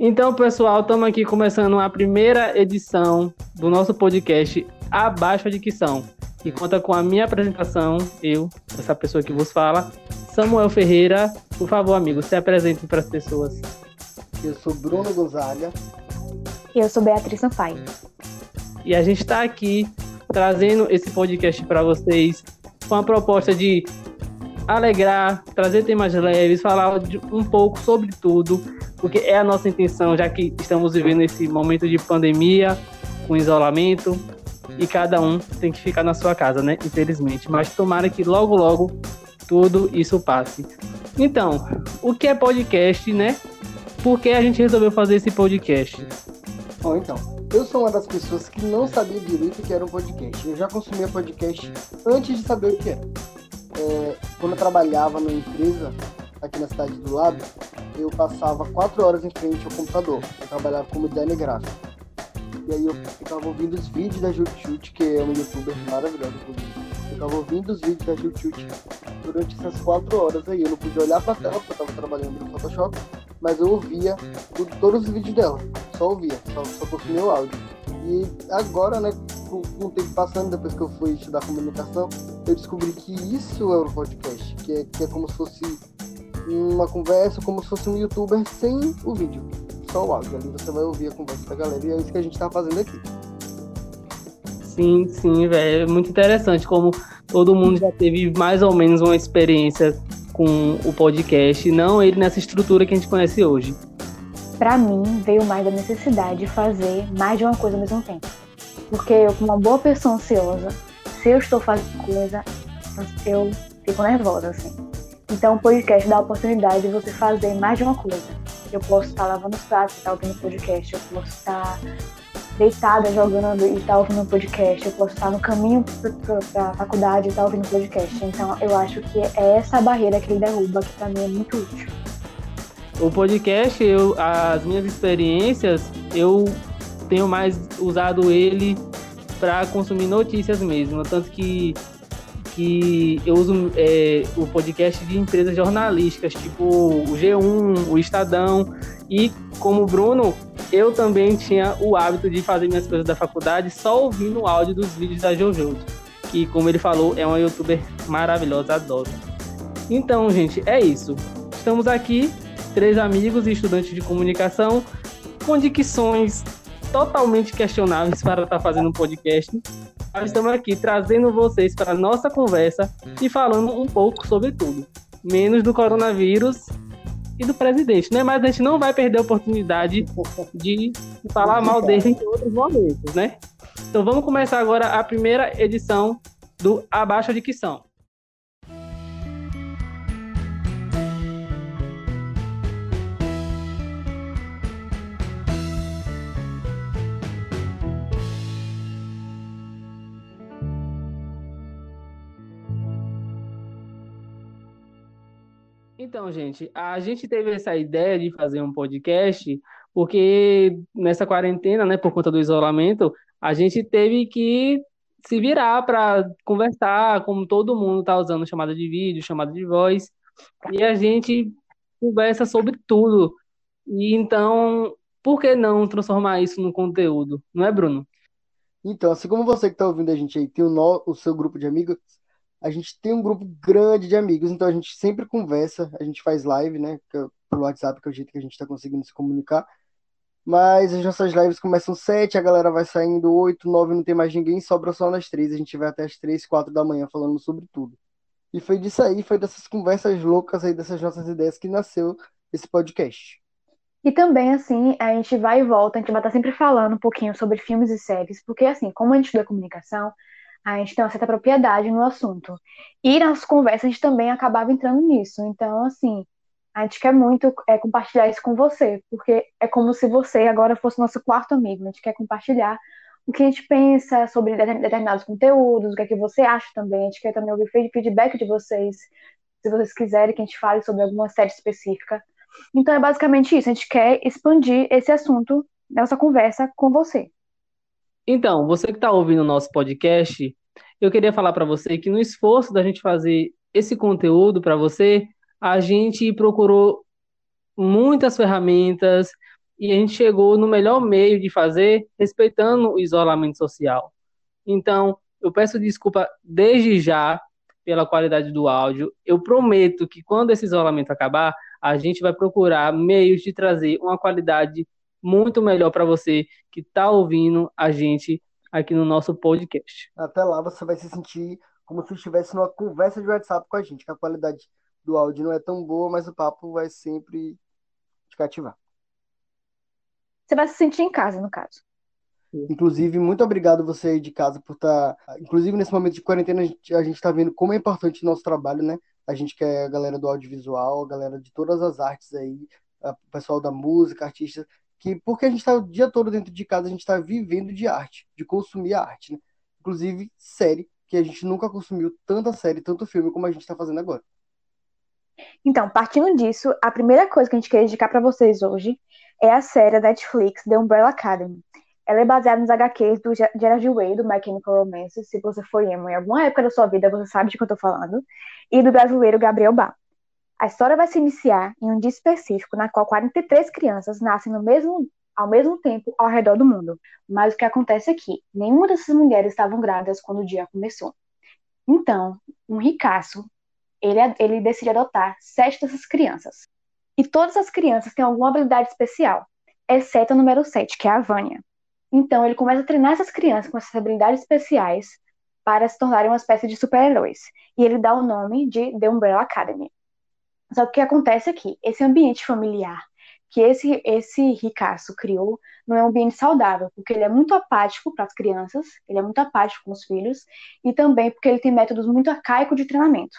Então, pessoal, estamos aqui começando a primeira edição do nosso podcast Abaixo a Dicção, que conta com a minha apresentação, eu, essa pessoa que vos fala, Samuel Ferreira. Por favor, amigo, se apresente para as pessoas. Eu sou Bruno Gonzaga. E eu sou Beatriz Sampaio. E a gente está aqui trazendo esse podcast para vocês com a proposta de alegrar, trazer temas leves, falar um pouco sobre tudo, porque é a nossa intenção, já que estamos vivendo esse momento de pandemia, com isolamento, e cada um tem que ficar na sua casa, né? Infelizmente. Mas tomara que logo, logo tudo isso passe. Então, o que é podcast, né? Por que a gente resolveu fazer esse podcast? Bom, então, eu sou uma das pessoas que não sabia direito o que era um podcast. Eu já consumia podcast antes de saber o que era. É, quando eu trabalhava numa empresa aqui na cidade do lado, eu passava quatro horas em frente ao computador. Eu trabalhava como designer gráfico. E aí eu ficava ouvindo os vídeos da Jut que é uma youtuber maravilhosa, Eu ficava ouvindo os vídeos da Jut durante essas quatro horas aí. Eu não podia olhar pra tela, porque eu tava trabalhando no Photoshop, mas eu ouvia todos os vídeos dela. Só ouvia, só, só consumia o áudio. E agora, né, com, o tempo passando, depois que eu fui estudar comunicação, eu descobri que isso é um podcast, que é, que é como se fosse uma conversa, como se fosse um youtuber sem o vídeo, só o áudio. Ali você vai ouvir a conversa da galera e é isso que a gente tá fazendo aqui. Sim, sim, velho. É muito interessante como todo mundo já teve mais ou menos uma experiência com o podcast, não ele nessa estrutura que a gente conhece hoje. Para mim, veio mais da necessidade de fazer mais de uma coisa ao mesmo tempo. Porque eu, como uma boa pessoa ansiosa, se eu estou fazendo coisa, eu fico nervosa, assim. Então, o podcast dá a oportunidade de você fazer mais de uma coisa. Eu posso estar lavando os pratos e estar ouvindo o podcast, eu posso estar deitada jogando e estar ouvindo o podcast, eu posso estar no caminho para a faculdade e estar ouvindo o podcast. Então, eu acho que é essa barreira que ele derruba, que para mim é muito útil. O podcast, eu, as minhas experiências, eu tenho mais usado ele para consumir notícias mesmo. Tanto que que eu uso é, o podcast de empresas jornalísticas, tipo o G1, o Estadão, e como Bruno, eu também tinha o hábito de fazer minhas coisas da faculdade só ouvindo o áudio dos vídeos da Jojo, que como ele falou, é uma youtuber maravilhosa, adoro. Então, gente, é isso. Estamos aqui, três amigos e estudantes de comunicação, com dicções totalmente questionáveis para estar fazendo um podcast, nós estamos aqui trazendo vocês para a nossa conversa e falando um pouco sobre tudo, menos do coronavírus e do presidente, né? Mas a gente não vai perder a oportunidade de falar mal dele em outros momentos, né? Então vamos começar agora a primeira edição do Abaixo Dicção. Então, gente, a gente teve essa ideia de fazer um podcast porque nessa quarentena, né, por conta do isolamento, a gente teve que se virar para conversar, como todo mundo está usando chamada de vídeo, chamada de voz, e a gente conversa sobre tudo. E então, por que não transformar isso no conteúdo, não é, Bruno? Então, assim como você que está ouvindo a gente aí tem o, no, o seu grupo de amigos, a gente tem um grupo grande de amigos, então a gente sempre conversa, a gente faz live, né? É pelo WhatsApp, que é o jeito que a gente está conseguindo se comunicar. Mas as nossas lives começam sete, a galera vai saindo oito, nove, não tem mais ninguém, sobra só nas três. A gente vai até as três, quatro da manhã falando sobre tudo. E foi disso aí, foi dessas conversas loucas aí, dessas nossas ideias que nasceu esse podcast. E também, assim, a gente vai e volta, a gente vai estar sempre falando um pouquinho sobre filmes e séries, porque, assim, como a gente estuda comunicação, a gente tem uma certa propriedade no assunto. E nas conversas a gente também acabava entrando nisso. Então, assim, a gente quer muito é, compartilhar isso com você, porque é como se você agora fosse nosso quarto amigo. A gente quer compartilhar o que a gente pensa sobre determinados conteúdos, o que é que você acha também. A gente quer também ouvir feedback de vocês, se vocês quiserem que a gente fale sobre alguma série específica. Então é basicamente isso. A gente quer expandir esse assunto nessa conversa com você. Então, você que está ouvindo o nosso podcast, eu queria falar para você que no esforço da gente fazer esse conteúdo para você, a gente procurou muitas ferramentas e a gente chegou no melhor meio de fazer, respeitando o isolamento social. Então, eu peço desculpa desde já pela qualidade do áudio. Eu prometo que quando esse isolamento acabar, a gente vai procurar meios de trazer uma qualidade muito melhor para você que está ouvindo a gente aqui no nosso podcast. Até lá você vai se sentir como se estivesse numa conversa de WhatsApp com a gente, que a qualidade do áudio não é tão boa, mas o papo vai sempre te cativar. Você vai se sentir em casa, no caso. Inclusive, muito obrigado você aí de casa por estar. Tá... Inclusive, nesse momento de quarentena, a gente está vendo como é importante o nosso trabalho, né? A gente quer é a galera do audiovisual, a galera de todas as artes aí, o pessoal da música, artistas, que porque a gente está o dia todo dentro de casa, a gente está vivendo de arte, de consumir arte, né? Inclusive, série, que a gente nunca consumiu tanta série, tanto filme como a gente está fazendo agora. Então, partindo disso, a primeira coisa que a gente quer indicar para vocês hoje é a série da Netflix The Umbrella Academy. Ela é baseada nos HQs do Gerard Way, do My Chemical Romance, se você foi emo em alguma época da sua vida, você sabe de que eu tô falando, e do brasileiro Gabriel Bá. A história vai se iniciar em um dia específico na qual 43 crianças nascem no mesmo, ao mesmo tempo ao redor do mundo. Mas o que acontece é que nenhuma dessas mulheres estavam grávidas quando o dia começou. Então, um ricaço, ele, ele decide adotar sete dessas crianças. E todas as crianças têm alguma habilidade especial, exceto a número 7, que é a Vânia. Então, ele começa a treinar essas crianças com essas habilidades especiais para se tornarem uma espécie de super-heróis. E ele dá o nome de The Umbrella Academy. Só que o que acontece aqui? É esse ambiente familiar que esse, esse ricaço criou não é um ambiente saudável, porque ele é muito apático para as crianças, ele é muito apático com os filhos, e também porque ele tem métodos muito arcaicos de treinamento.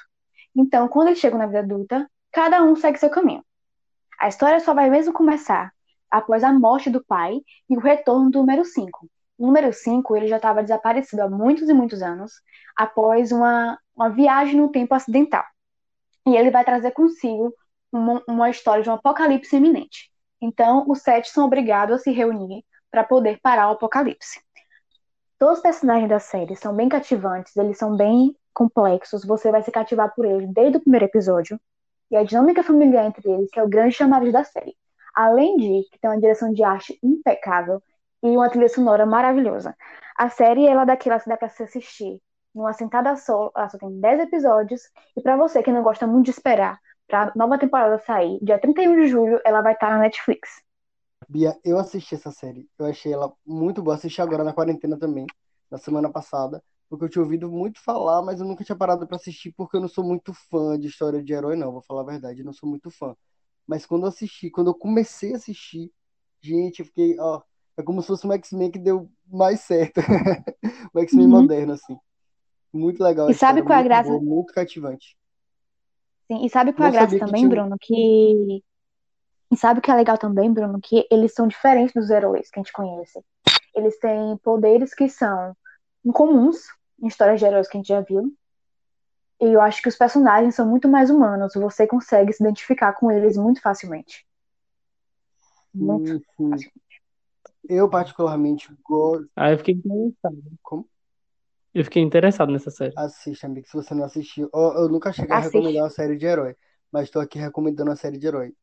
Então, quando eles chegam na vida adulta, cada um segue seu caminho. A história só vai mesmo começar após a morte do pai e o retorno do número 5. O número 5 ele já estava desaparecido há muitos e muitos anos, após uma, uma viagem no tempo acidental. E ele vai trazer consigo uma, uma história de um apocalipse iminente. Então, os sete são obrigados a se reunir para poder parar o apocalipse. Todos os personagens da série são bem cativantes, eles são bem complexos, você vai se cativar por eles desde o primeiro episódio. E a dinâmica familiar entre eles, que é o grande chamado da série. Além de que tem uma direção de arte impecável e uma trilha sonora maravilhosa. A série ela daquela que dá para se assistir numa sentada só, ela só tem 10 episódios, e para você que não gosta muito de esperar pra nova temporada sair, dia 31 de julho, ela vai estar na Netflix. Bia, eu assisti essa série, eu achei ela muito boa, assisti agora na quarentena também, na semana passada, porque eu tinha ouvido muito falar, mas eu nunca tinha parado para assistir porque eu não sou muito fã de história de herói, não, vou falar a verdade, eu não sou muito fã. Mas quando eu assisti, quando eu comecei a assistir, gente, eu fiquei, ó, é como se fosse um X-Men que deu mais certo. o X-Men uhum. moderno, assim. Muito legal. E sabe qual é a graça? Boa, muito cativante. Sim, e sabe qual é a graça também, tinha... Bruno? Que. E sabe o que é legal também, Bruno? Que eles são diferentes dos heróis que a gente conhece. Eles têm poderes que são incomuns em histórias de heróis que a gente já viu. E eu acho que os personagens são muito mais humanos. Você consegue se identificar com eles muito facilmente. Muito uhum. facilmente. Eu, particularmente, gosto. Ah, eu fiquei interessado. Como? Eu fiquei interessado nessa série. Assista, amigo, se você não assistiu. Eu, eu nunca cheguei Assiste. a recomendar uma série de herói, mas estou aqui recomendando uma série de herói.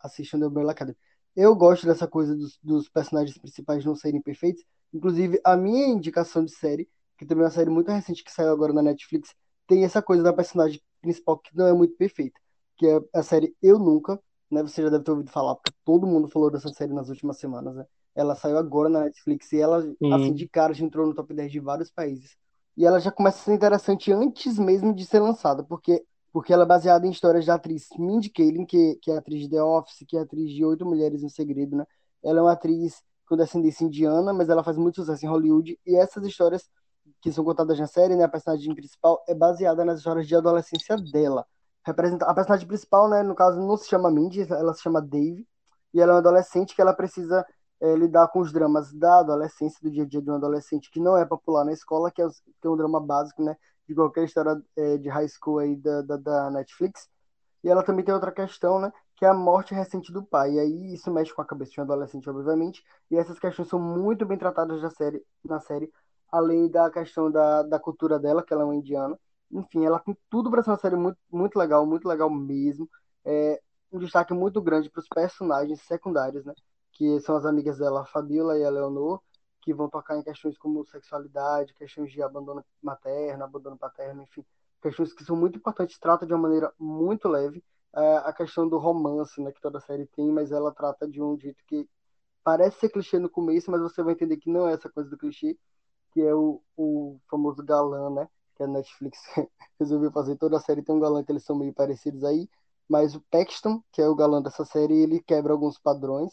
Assista o The Umbrella Academy. Eu gosto dessa coisa dos, dos personagens principais não serem perfeitos. Inclusive, a minha indicação de série, que também é uma série muito recente que saiu agora na Netflix, tem essa coisa da personagem principal que não é muito perfeita, que é a série Eu Nunca, né? Você já deve ter ouvido falar, porque todo mundo falou dessa série nas últimas semanas, né? Ela saiu agora na Netflix e ela, Sim. assim, de cara, já entrou no top 10 de vários países. E ela já começa a ser interessante antes mesmo de ser lançada, porque porque ela é baseada em histórias da atriz Mindy Kaling, que, que é atriz de The Office, que é atriz de Oito Mulheres no Segredo, né? Ela é uma atriz com descendência indiana, mas ela faz muito sucesso em Hollywood, e essas histórias que são contadas na série, né, a personagem principal é baseada nas histórias de adolescência dela. Representa a personagem principal, né, no caso não se chama Mindy, ela se chama Dave, e ela é uma adolescente que ela precisa é, lidar com os dramas da adolescência, do dia a dia de um adolescente que não é popular na escola, que é, que é um drama básico, né, de qualquer história é, de high school aí da, da, da, Netflix. E ela também tem outra questão, né, que é a morte recente do pai. E aí isso mexe com a cabeça de um adolescente, obviamente, e essas questões são muito bem tratadas na série, na série além da questão da, da cultura dela, que ela é uma indiana. Enfim, ela tem tudo para ser uma série muito, muito legal, muito legal mesmo. É, um destaque muito grande para os personagens secundários, né? Que são as amigas dela, a Fabiola e a Leonor, que vão tocar em questões como sexualidade, questões de abandono materno, abandono paterno, enfim, questões que são muito importantes, trata de uma maneira muito leve é, a questão do romance, né, que toda série tem, mas ela trata de um jeito que parece ser clichê no começo, mas você vai entender que não é essa coisa do clichê, que é o, o famoso galã, né, que a Netflix resolveu fazer. Toda a série tem um galã que eles são meio parecidos aí, mas o Paxton, que é o galã dessa série, ele quebra alguns padrões.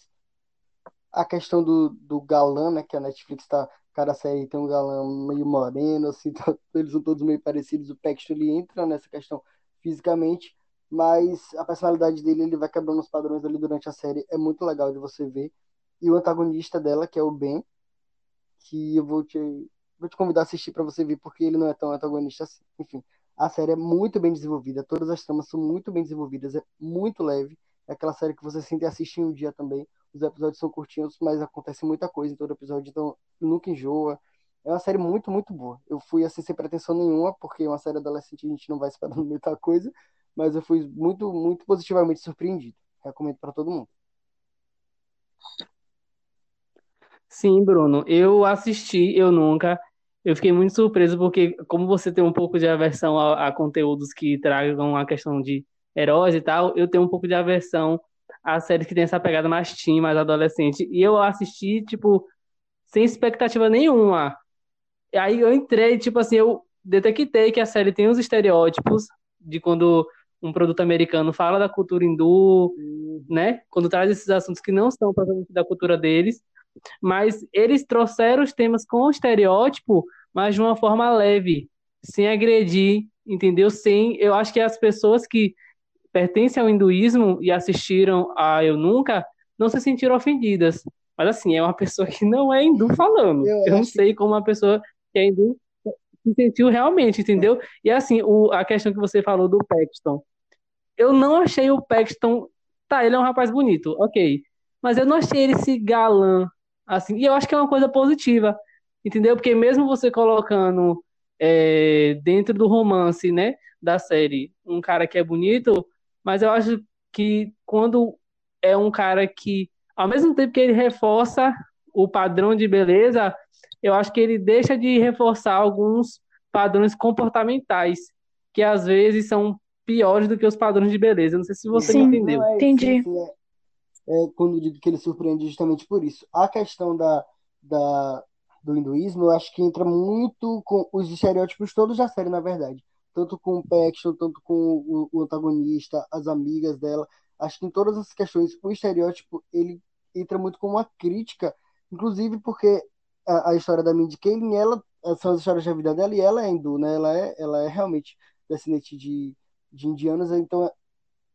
A questão do, do galã, né, que a Netflix tá, cada série tem um galã meio moreno, assim, tá, eles são todos meio parecidos. O Paxton, ele entra nessa questão fisicamente, mas a personalidade dele, ele vai quebrando os padrões ali durante a série. É muito legal de você ver. E o antagonista dela, que é o Ben, que eu vou te, vou te convidar a assistir para você ver, porque ele não é tão antagonista assim. Enfim, a série é muito bem desenvolvida, todas as tramas são muito bem desenvolvidas, é muito leve. É aquela série que você sente assistir um dia também. Os episódios são curtinhos, mas acontece muita coisa em todo episódio, então nunca enjoa. É uma série muito, muito boa. Eu fui assim sem pretensão nenhuma, porque é uma série adolescente a gente não vai esperando muita coisa, mas eu fui muito, muito positivamente surpreendido. Recomendo para todo mundo. Sim, Bruno. Eu assisti, eu nunca. Eu fiquei muito surpreso porque, como você tem um pouco de aversão a, a, conteúdos que tragam a questão de heróis e tal, eu tenho um pouco de aversão a séries que tem essa pegada mais teen, mais adolescente. E eu assisti, tipo, sem expectativa nenhuma. E aí eu entrei, tipo assim, eu detectei que a série tem os estereótipos de quando um produto americano fala da cultura hindu, né? Quando traz esses assuntos que não são propriamente da cultura deles mas eles trouxeram os temas com estereótipo, mas de uma forma leve, sem agredir, entendeu? Sem, eu acho que as pessoas que pertencem ao hinduísmo e assistiram a Eu Nunca não se sentiram ofendidas. Mas assim, é uma pessoa que não é hindu falando. Eu, eu não sei como uma pessoa que é hindu se sentiu realmente, entendeu? E assim, o, a questão que você falou do Paxton. Eu não achei o Paxton. Tá, ele é um rapaz bonito, ok. Mas eu não achei ele esse galã Assim, e eu acho que é uma coisa positiva, entendeu? Porque mesmo você colocando é, dentro do romance, né, da série, um cara que é bonito, mas eu acho que quando é um cara que, ao mesmo tempo que ele reforça o padrão de beleza, eu acho que ele deixa de reforçar alguns padrões comportamentais, que às vezes são piores do que os padrões de beleza. Não sei se você Sim, entendeu. É, Entendi. Sim, é é, quando digo que ele surpreende justamente por isso. A questão da, da, do hinduísmo, eu acho que entra muito com os estereótipos todos da série, na verdade. Tanto com o Paxton, tanto com o, o antagonista, as amigas dela. Acho que em todas as questões, o estereótipo, ele entra muito com uma crítica, inclusive porque a, a história da Mindy Kaling, ela são as histórias da vida dela e ela é hindu, né? Ela é, ela é realmente descendente de, de indianos, então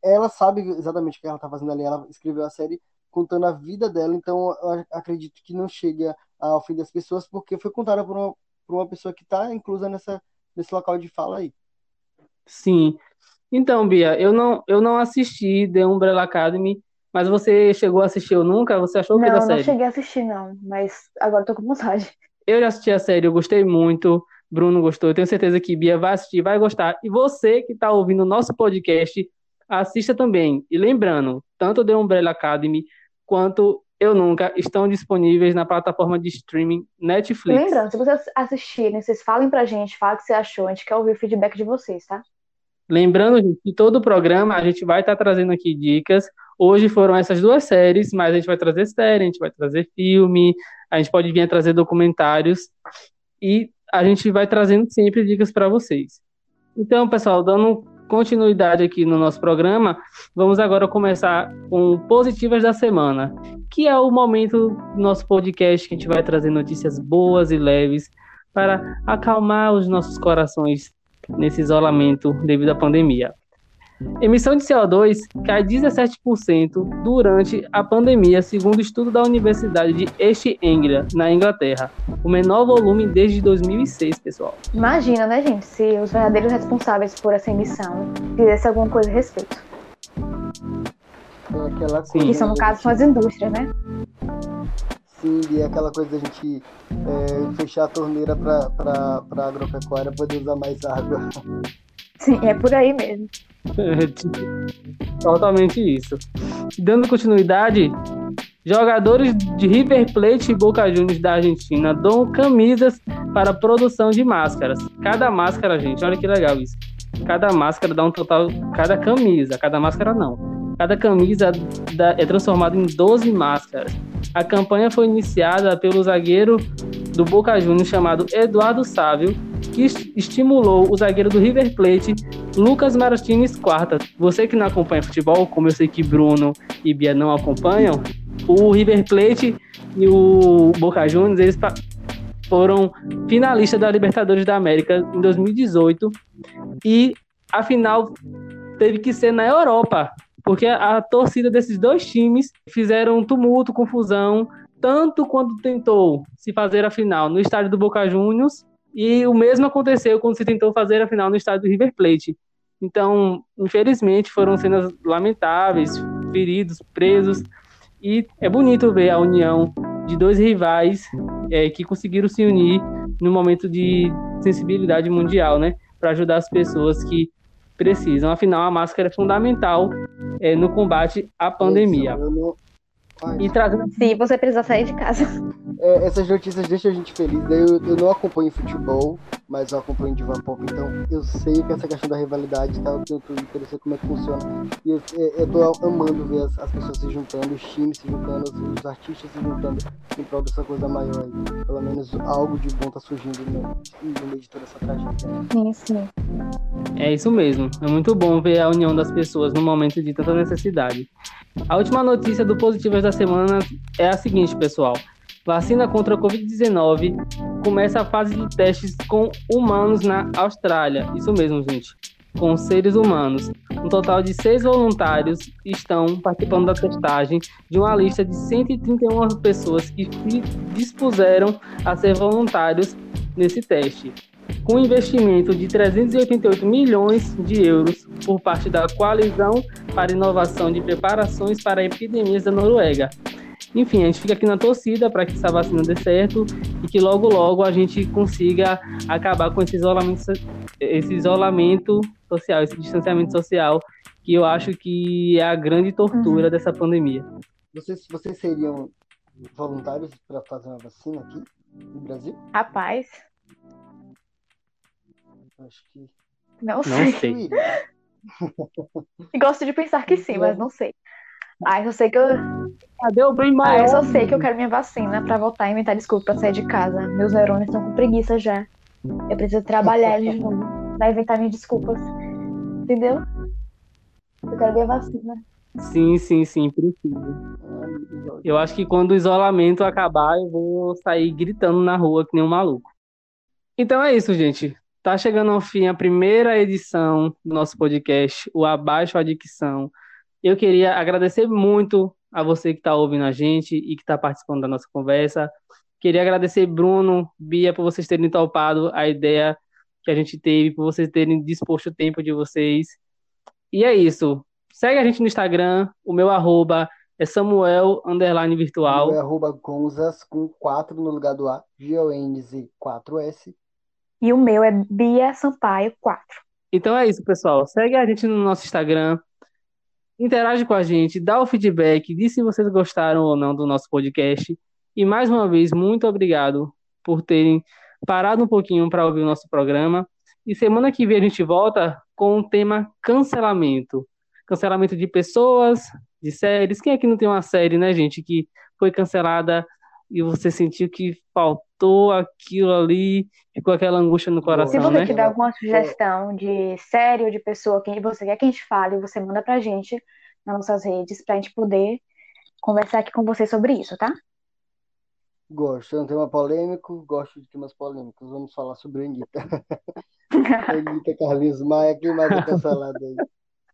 ela sabe exatamente o que ela está fazendo ali. Ela escreveu a série contando a vida dela, então acredito que não chega ao fim das pessoas, porque foi contada por uma, por uma pessoa que está inclusa nessa, nesse local de fala aí. Sim. Então, Bia, eu não, eu não assisti The Umbrella Academy, mas você chegou a assistir ou nunca? Você achou o que da série? Não, não cheguei a assistir, não, mas agora tô com vontade. Eu já assisti a série, eu gostei muito. Bruno gostou, eu tenho certeza que Bia vai assistir, vai gostar. E você que está ouvindo o nosso podcast, assista também. E lembrando, tanto The Umbrella Academy quanto Eu Nunca estão disponíveis na plataforma de streaming Netflix. Lembrando, se vocês assistirem, vocês falem pra gente, falem o que você achou, a gente quer ouvir o feedback de vocês, tá? Lembrando, gente, que todo o programa a gente vai estar tá trazendo aqui dicas. Hoje foram essas duas séries, mas a gente vai trazer série, a gente vai trazer filme, a gente pode vir a trazer documentários e a gente vai trazendo sempre dicas para vocês. Então, pessoal, dando continuidade aqui no nosso programa, vamos agora começar com Positivas da Semana, que é o momento do nosso podcast que a gente vai trazer notícias boas e leves para acalmar os nossos corações nesse isolamento devido à pandemia. Emissão de CO2 cai 17% durante a pandemia, segundo estudo da Universidade de East Anglia, na Inglaterra. O menor volume desde 2006, pessoal. Imagina, né, gente, se os verdadeiros responsáveis por essa emissão fizessem alguma coisa a respeito. É aquela coisa, que são, no caso, são as indústrias, né? Sim, e é aquela coisa da gente é, fechar a torneira para a agropecuária poder usar mais água. Sim, é por aí mesmo. Totalmente isso. Dando continuidade, Jogadores de River Plate e Boca Juniors da Argentina doam camisas para produção de máscaras. Cada máscara, gente, olha que legal isso. Cada máscara dá um total. Cada camisa, cada máscara não. Cada camisa é transformada em 12 máscaras. A campanha foi iniciada pelo zagueiro do Boca Juniors chamado Eduardo Sávio, que estimulou o zagueiro do River Plate, Lucas Martins Quarta. Você que não acompanha futebol, como eu sei que Bruno e Bia não acompanham, o River Plate e o Boca Juniors, eles foram finalistas da Libertadores da América em 2018 e a final teve que ser na Europa, porque a torcida desses dois times fizeram tumulto, confusão, tanto quando tentou se fazer a final no estádio do Boca Juniors, e o mesmo aconteceu quando se tentou fazer a final no estádio do River Plate. Então, infelizmente, foram cenas lamentáveis, feridos, presos, e é bonito ver a união de dois rivais é, que conseguiram se unir no momento de sensibilidade mundial, né, para ajudar as pessoas que precisam. Afinal, a máscara é fundamental é, no combate à pandemia. E trazendo... Se você precisar sair de casa. É, essas notícias deixam a gente feliz. Eu, eu não acompanho futebol, mas eu acompanho Divan Pop, então eu sei que essa questão da rivalidade tá no Twitter, eu sei como é que funciona. E eu, eu tô amando ver as, as pessoas se juntando, os times se juntando, os, os, artistas se juntando em prol dessa coisa maior aí. Pelo menos algo de bom tá surgindo no, no meio de toda essa tragédia. Sim, sim. É isso mesmo. É muito bom ver a união das pessoas no momento de tanta necessidade. A última notícia do Positivas da semana é a seguinte, pessoal. Vacina contra a Covid-19 começa a fase de testes com humanos na Austrália. Isso mesmo, gente. Com seres humanos. Um total de seis voluntários estão participando da testagem de uma lista de 131 pessoas que se dispuseram a ser voluntários nesse teste com um investimento de 388 milhões de euros por parte da Coalizão para Inovação de Preparações para Epidemias da Noruega. Enfim, a gente fica aqui na torcida para que essa vacina dê certo e que logo, logo a gente consiga acabar com esse isolamento, esse isolamento social, esse distanciamento social, que eu acho que é a grande tortura uhum. dessa pandemia. Vocês, vocês seriam voluntários para fazer uma vacina aqui no Brasil? Rapaz, Acho que. Não, não sei. sei. Gosto de pensar que sim, mas não sei. Ah, eu sei que eu. Cadê o bem maior? Ah, eu só sei que eu quero minha vacina pra voltar a inventar desculpa pra sair de casa. Meus neurônios estão com preguiça já. Eu preciso trabalhar eles de novo. Pra inventar minhas desculpas. Entendeu? Eu quero minha vacina. Sim, sim, sim, preciso. Eu acho que quando o isolamento acabar, eu vou sair gritando na rua que nem um maluco. Então é isso, gente. Tá chegando ao fim a primeira edição do nosso podcast, o Abaixo a Dicção. Eu queria agradecer muito a você que está ouvindo a gente e que está participando da nossa conversa. Queria agradecer Bruno, Bia, por vocês terem topado a ideia que a gente teve, por vocês terem disposto o tempo de vocês. E é isso. Segue a gente no Instagram, o meu arroba é Samuel underline virtual. O meu arroba Gonzas com 4 no lugar do A, G-O-N-Z 4S. E o meu é Bia Sampaio 4. Então é isso, pessoal. Segue a gente no nosso Instagram. Interage com a gente, dá o feedback, diz se vocês gostaram ou não do nosso podcast. E mais uma vez, muito obrigado por terem parado um pouquinho para ouvir o nosso programa. E semana que vem a gente volta com o tema cancelamento. Cancelamento de pessoas, de séries. Quem aqui não tem uma série, né, gente, que foi cancelada e você sentiu que faltou aquilo ali, ficou aquela angústia no coração, Se você né? tiver alguma sugestão de série ou de pessoa que você quer que a gente fale, você manda pra gente nas nossas redes pra gente poder conversar aqui com você sobre isso, tá? Gosto, é um tema polêmico, gosto de temas polêmicos. Vamos falar sobre a Anitta. Anitta Carlinhos Maia, quem mais é cancelado aí?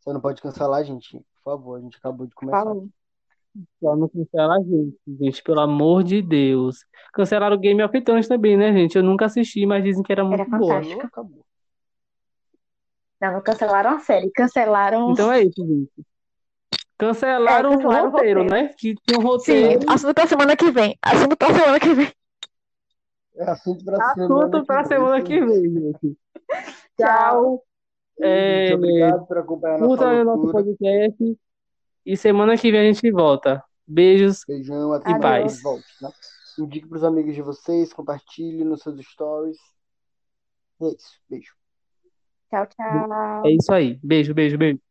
Você não pode cancelar, gente, por favor, a gente acabou de começar. Falou. Só não cancela a gente, gente, pelo amor de Deus. Cancelaram o Game of Thrones também, né, gente? Eu nunca assisti, mas dizem que era muito era boa. Acabou. Não, não cancelaram a série, cancelaram. Então é isso, gente. Cancelaram, é, cancelaram o, roteiro, o, roteiro, né? Que tinha um roteiro. Sim, assunto pra semana que vem. Assunto pra semana que vem. É assunto pra assunto semana, pra que, semana vem. que vem, gente. Tchau. É, Muito obrigado por acompanhar nosso podcast. E semana que vem a gente volta. Beijos. Beijão, até E paz. Volte, né? Indique pros amigos de vocês, compartilhe nos seus stories. É isso. Beijo. Tchau, tchau. É isso aí. Beijo, beijo, beijo.